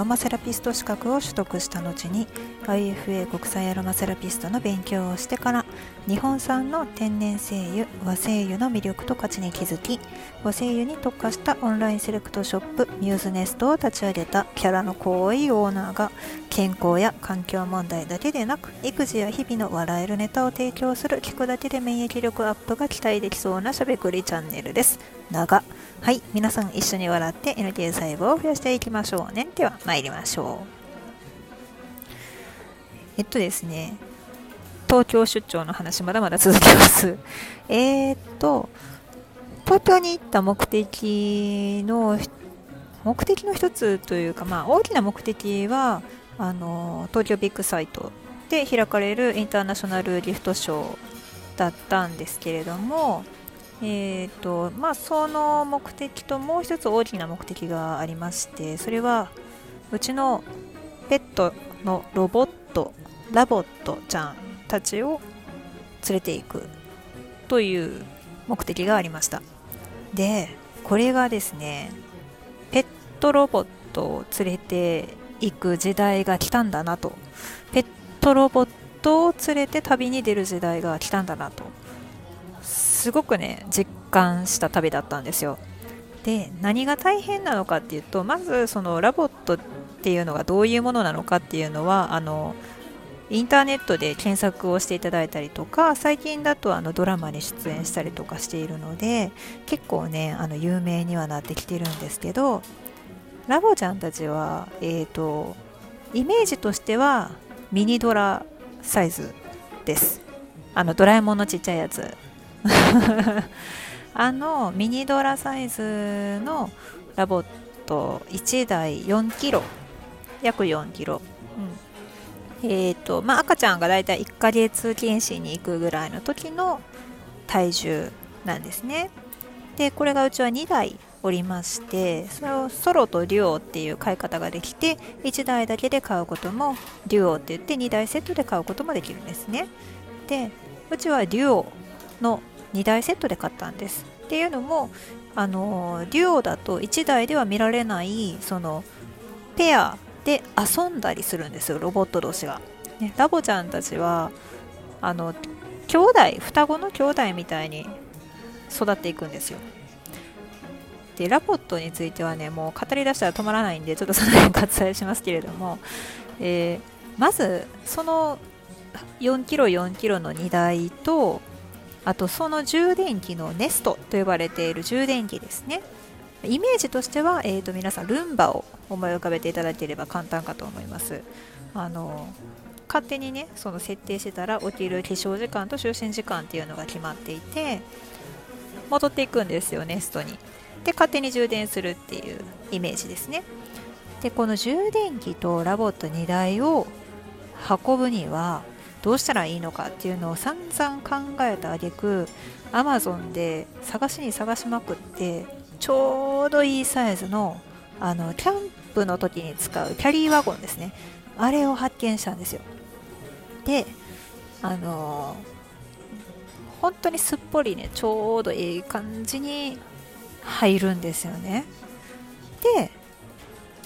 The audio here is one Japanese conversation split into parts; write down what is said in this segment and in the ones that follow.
ロマセラピスト資格を取得した後に IFA 国際アロマセラピストの勉強をしてから日本産の天然精油和精油の魅力と価値に気づき和精油に特化したオンラインセレクトショップミューズネストを立ち上げたキャラの濃いオーナーが健康や環境問題だけでなく育児や日々の笑えるネタを提供する聞くだけで免疫力アップが期待できそうなしゃべくりチャンネルです。長はい皆さん一緒に笑って NK 細胞を増やしていきましょうね。では参りましょう。えっとですね東京出張の話まだまだ続きます。えー、っと東京に行った目的の目的の一つというか、まあ、大きな目的はあの東京ビッグサイトで開かれるインターナショナルギフトショーだったんですけれども、えーとまあ、その目的ともう一つ大きな目的がありましてそれはうちのペットのロボットラボットちゃんたちを連れていくという目的がありました。でこれがですねペットロボットを連れて行く時代が来たんだなと。ペットロボットを連れて旅に出る時代が来たんだなと。すごくね実感した旅だったんですよ。で何が大変なのかっていうとまずそのラボットっていうのがどういうものなのかっていうのはあのインターネットで検索をしていただいたりとか最近だとあのドラマに出演したりとかしているので結構ねあの有名にはなってきてるんですけどラボちゃんたちはえっ、ー、とイメージとしてはミニドラサイズです。あのドラえもんのちっちゃいやつ。あのミニドラサイズの LOVOT 1台4キロ。約4キロ、うん、えっ、ー、とまあ赤ちゃんがだいたい1ヶ月検診に行くぐらいの時の体重なんですね。でこれがうちは2台おりましてそれをソロとデュオっていう買い方ができて1台だけで買うこともデュオって言って2台セットで買うこともできるんですね。でうちはデュオの2台セットで買ったんです。っていうのもあのデュオだと1台では見られないそのペアで遊んだりするんですよロボット同士が、ね、ラボちゃんたちはあの兄弟双子の兄弟みたいに育っていくんですよ。でラボットについてはねもう語り出したら止まらないんでちょっとその辺割愛しますけれども、えー、まずその4キロ4キロの荷台とあとその充電器のネストと呼ばれている充電器ですね。イメージとしては、えーと、皆さんルンバを思い浮かべていただければ簡単かと思います。あの勝手にねその設定してたら起きる起床時間と就寝時間っていうのが決まっていて戻っていくんですよネストに。で勝手に充電するっていうイメージですね。でこの充電器とラボット2台を運ぶにはどうしたらいいのかっていうのを散々考えた挙句 Amazon で探しに探しまくってちょうどいいサイズのあのキャンプの時に使うキャリーワゴンですね。あれを発見したんですよ。であの本当にすっぽりねちょうどいい感じに入るんですよね。で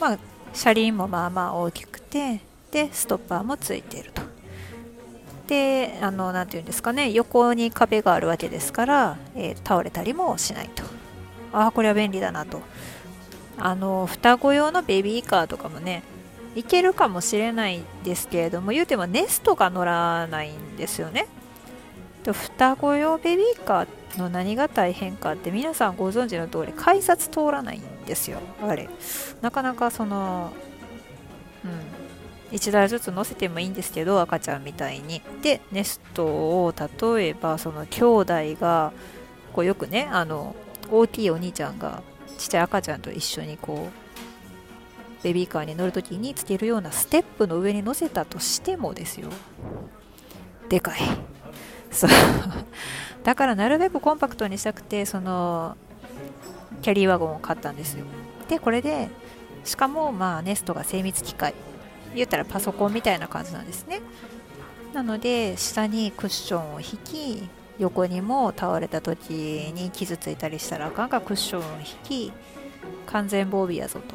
まあ車輪もまあまあ大きくてでストッパーもついていると。であの何て言うんですかね横に壁があるわけですから、えー、倒れたりもしないと。ああこれは便利だなと。あの双子用のベビーカーとかもねいけるかもしれないですけれども言うてもネストが乗らないんですよね。双子用ベビーカーの何が大変かって皆さんご存知の通り改札通らないんですよあれ。なかなかそのうん。1台ずつ乗せてもいいんですけど赤ちゃんみたいに。でネストを例えばその兄弟がこうよくねあの大きいお兄ちゃんがちっちゃい赤ちゃんと一緒にこうベビーカーに乗るときにつけるようなステップの上に乗せたとしてもですよ。でかい。そう。だからなるべくコンパクトにしたくてそのキャリーワゴンを買ったんですよ。でこれでしかもまあネストが精密機械。言ったらパソコンみたいな感じなんですね。なので下にクッションを引き横にも倒れた時に傷ついたりしたらあかんがクッションを引き完全防備やぞと。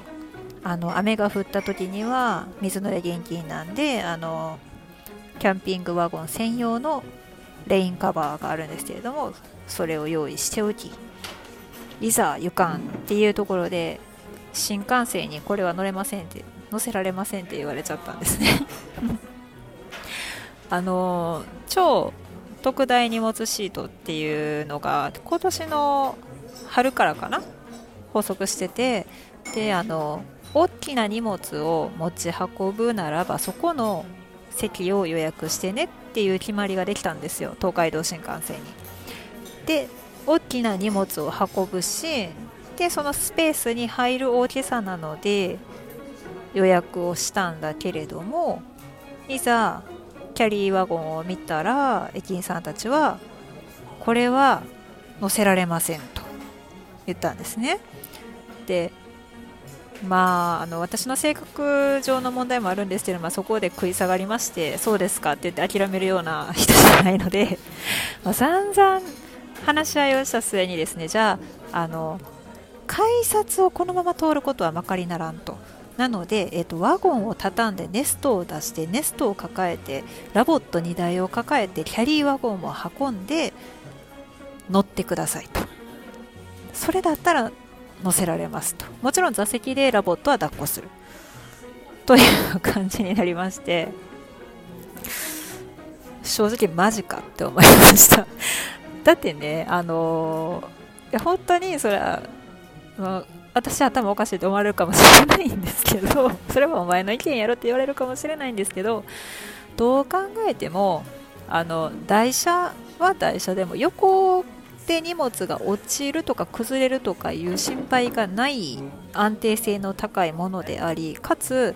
あの雨が降った時には水濡れ厳禁なんであのキャンピングワゴン専用のレインカバーがあるんですけれどもそれを用意しておきいざ行かんっていうところで新幹線にこれは乗れませんって乗せられませんって言われちゃったんですね あの超特大荷物シートっていうのが今年の春からかな発足しててであの大きな荷物を持ち運ぶならばそこの席を予約してねっていう決まりができたんですよ東海道新幹線に。で大きな荷物を運ぶしでそのスペースに入る大きさなので予約をしたんだけれどもいざキャリーワゴンを見たら駅員さんたちはこれは乗せられませんと言ったんですねでまあ、あの私の性格上の問題もあるんですけど、まあ、そこで食い下がりましてそうですかって言って諦めるような 人じゃないので、まあ、散々話し合いをした末にですねじゃああの改札をこのまま通ることはまかりならんと。なので、えーと、ワゴンを畳んでネストを出してネストを抱えて LOVOT 2台を抱えてキャリーワゴンを運んで乗ってくださいと。それだったら乗せられますと。もちろん座席で LOVOT は抱っこする。という感じになりまして。正直マジかって思いました。だってねあのー、いや本当にそれは、まあ、私頭おかしいと思われるかもしれないんですけど それはお前の意見やろって言われるかもしれないんですけどどう考えてもあの台車は台車でも横で荷物が落ちるとか崩れるとかいう心配がない安定性の高いものでありかつ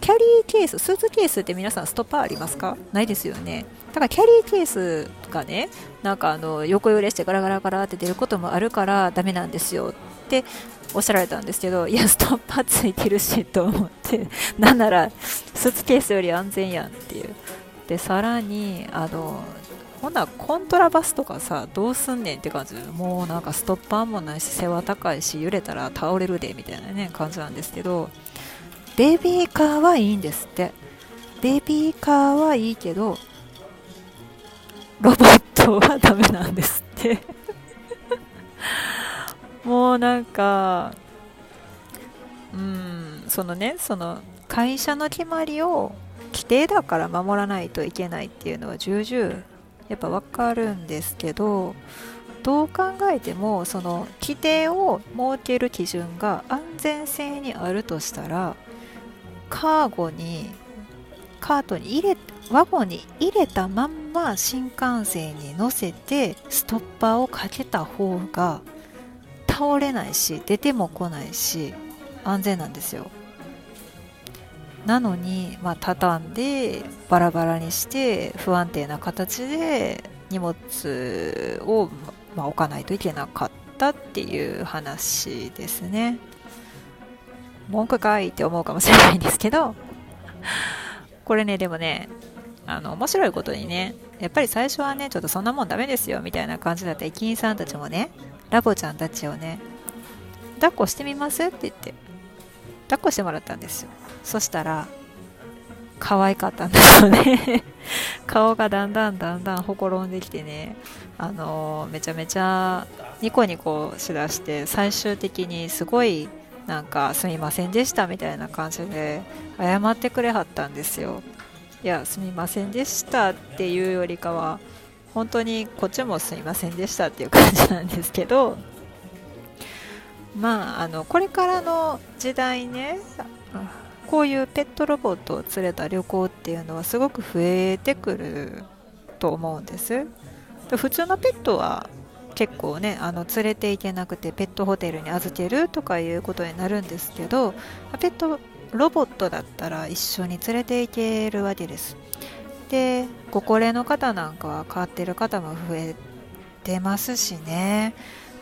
キャリーケーススーツケースって皆さんストッパーありますか？ないですよね。だからキャリーケースがねなんかあの横揺れしてガラガラガラって出ることもあるからダメなんですよ。っておっしゃられたんですけどいやストッパーついてるしと思ってなんならスーツケースより安全やんっていう。でさらにあのほんなコントラバスとかさどうすんねんって感じでもうなんかストッパーもないし背は高いし揺れたら倒れるでみたいなね感じなんですけどベビーカーはいいんですって。ベビーカーはいいけどロボットはダメなんですって。もうなんかうんそのねその会社の決まりを規定だから守らないといけないっていうのは重々やっぱ分かるんですけどどう考えてもその規定を設ける基準が安全性にあるとしたらカーゴにカートに入れワゴンに入れたまんま新幹線に乗せてストッパーをかけた方が倒れないし出ても来ないし安全なんですよ。なのに、まあ、畳んでバラバラにして不安定な形で荷物を、まあ、置かないといけなかったっていう話ですね。文句かいって思うかもしれないんですけどこれねでもねあの面白いことにねやっぱり最初はねちょっとそんなもんダメですよみたいな感じだった駅員さんたちもねラボちゃんたちをね抱っこしてみます？って言って抱っこしてもらったんですよ。そしたら可愛かったんですよね。顔がだんだんだんだんほころんできてねあのめちゃめちゃニコニコしだして最終的にすごいなんかすみませんでしたみたいな感じで謝ってくれはったんですよ。いやすみませんでしたっていうよりかは本当にこっちもすみませんでしたっていう感じなんですけどまああのこれからの時代ねこういうペットロボットを連れた旅行っていうのはすごく増えてくると思うんです。普通のペットは結構ねあの連れていけなくてペットホテルに預けるとかいうことになるんですけどペットロボットだったら一緒に連れていけるわけです。でご高齢の方なんかは飼ってる方も増えてますしね。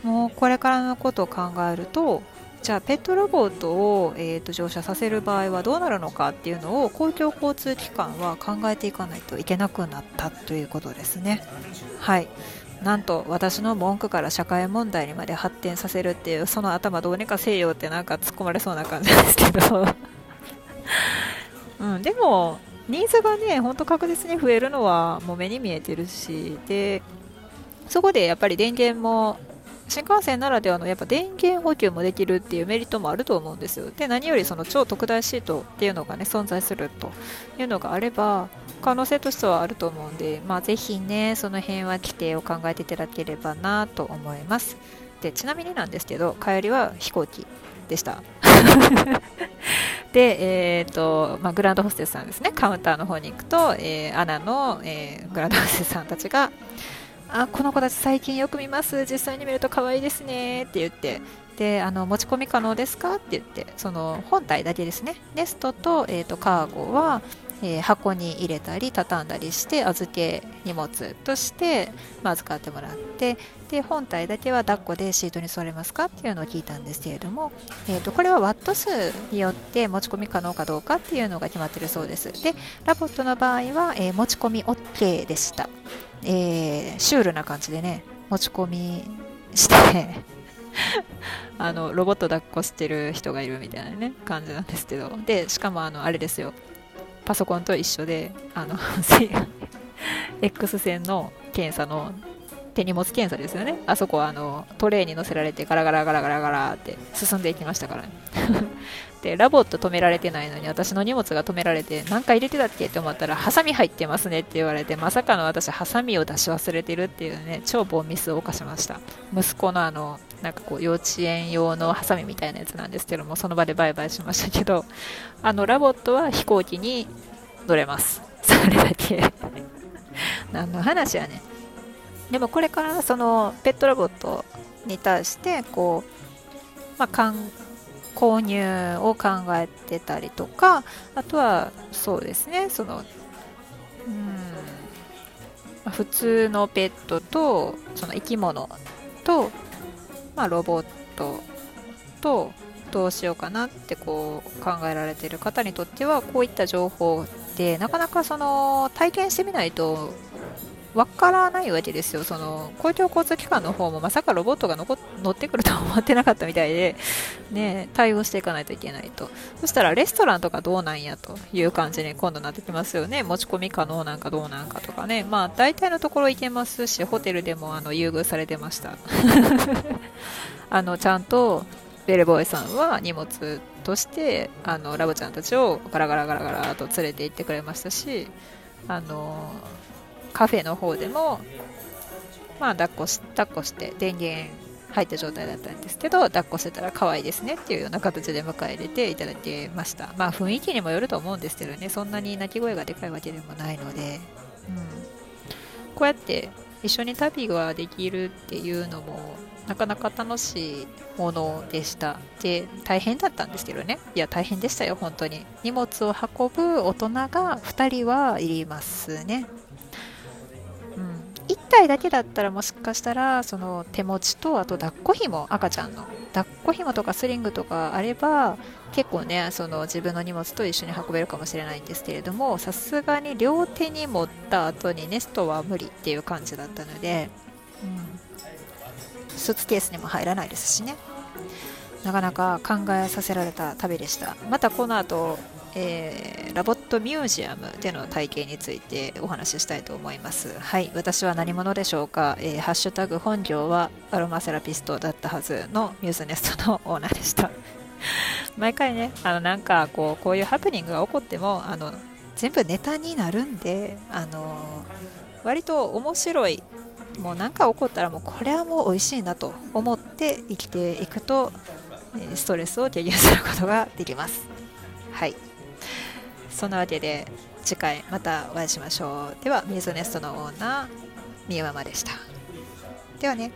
もうこれからのことを考えるとじゃあペットロボットを、えーと、乗車させる場合はどうなるのかっていうのを公共交通機関は考えていかないといけなくなったということですね。はい。なんと私の文句から社会問題にまで発展させるっていうその頭どうにかせよってなんか突っ込まれそうな感じですけど。うん、でもニーズがねほんと確実に増えるのはもう目に見えてるしでそこでやっぱり電源も新幹線ならではのやっぱ電源補給もできるっていうメリットもあると思うんですよ。で、何よりその超特大シートっていうのがね、存在するというのがあれば、可能性としてはあると思うんで、まあ、ぜひね、その辺は規定を考えていただければなと思います。で、ちなみになんですけど、帰りは飛行機でした。で、えーとまあ、グランドホステスさんですね、カウンターの方に行くと、えー、アナの、えー、グランドホステスさんたちが、あこの子たち最近よく見ます。実際に見ると可愛いですねって言ってであの持ち込み可能ですか？って言ってその本体だけですね。ネストと,、えーと、カーゴは、えー、箱に入れたり畳んだりして預け荷物として、まあ、預かってもらってで本体だけは抱っこでシートに座れますかっていうのを聞いたんですけれども、えーと、これはワット数によって持ち込み可能かどうかっていうのが決まってるそうです。でラボットの場合は、えー、持ち込み OK でした。えー、シュールな感じでね、持ち込みしてあの、ロボット抱っこしてる人がいるみたいなね、感じなんですけど、で、しかもあの、あれですよ、パソコンと一緒で、あの、X 線の検査の手荷物検査ですよね。あそこはあのトレーに乗せられてガラガラガラガラガラって進んでいきましたからね。で、 LOVOT 止められてないのに私の荷物が止められて何か入れてたっけって思ったらハサミ入ってますねって言われてまさかの私ハサミを出し忘れてるっていうね超凡ミスを犯しました。息子のあのなんかこう幼稚園用のハサミみたいなやつなんですけどもその場でバイバイしましたけどあのラボットは飛行機に乗れます。それだけ 何の話やねでもこれからそのペットロボットに対してこう、まあ、購入を考えてたりとかあとはそうですねそのうん普通のペットとその生き物と、まあ、ロボットとどうしようかなってこう考えられている方にとってはこういった情報ってなかなかその体験してみないとわからないわけですよ。その公共交通機関の方もまさかロボットが乗ってくるとは思ってなかったみたいで、ね、対応していかないといけないと。そしたらレストランとかどうなんやという感じに今度なってきますよね。持ち込み可能なんかどうなんかとかね。まあ大体のところ行けますし、ホテルでもあの優遇されてました。あのちゃんとベルボーイさんは荷物としてあのラブちゃんたちをガラガラガラガラと連れて行ってくれましたしあのカフェの方でも、まあ、抱っこし抱っこして電源入った状態だったんですけど抱っこしてたら可愛いですねっていうような形で迎え入れていただきました。まあ雰囲気にもよると思うんですけどねそんなに鳴き声がでかいわけでもないので、うん、こうやって一緒に旅ができるっていうのもなかなか楽しいものでした。で大変だったんですけどね。いや大変でしたよ本当に。荷物を運ぶ大人が2人はいりますね。体だけだったらもしかしたらその手持ちとあと抱っこ紐赤ちゃんの。抱っこ紐とかスリングとかあれば結構ねその自分の荷物と一緒に運べるかもしれないんですけれどもさすがに両手に持った後にネストは無理っていう感じだったので、うん、スーツケースにも入らないですしね。なかなか考えさせられた旅でした。またこの後えー、 LOVOT ミュージアムでの体験についてお話ししたいと思います。はい、私は何者でしょうか、えー、ハッシュタグ本業はアロマセラピストだったはずのミューズネストのオーナーでした。毎回ね、あのなんかこうこういうハプニングが起こってもあの全部ネタになるんで、あの割と面白いもう何か起こったらもうこれはもう美味しいなと思って生きていくとストレスを軽減することができます。はい。そんなわけで次回またお会いしましょう。ではミーズネストのオーナーみゆママでした。ではね。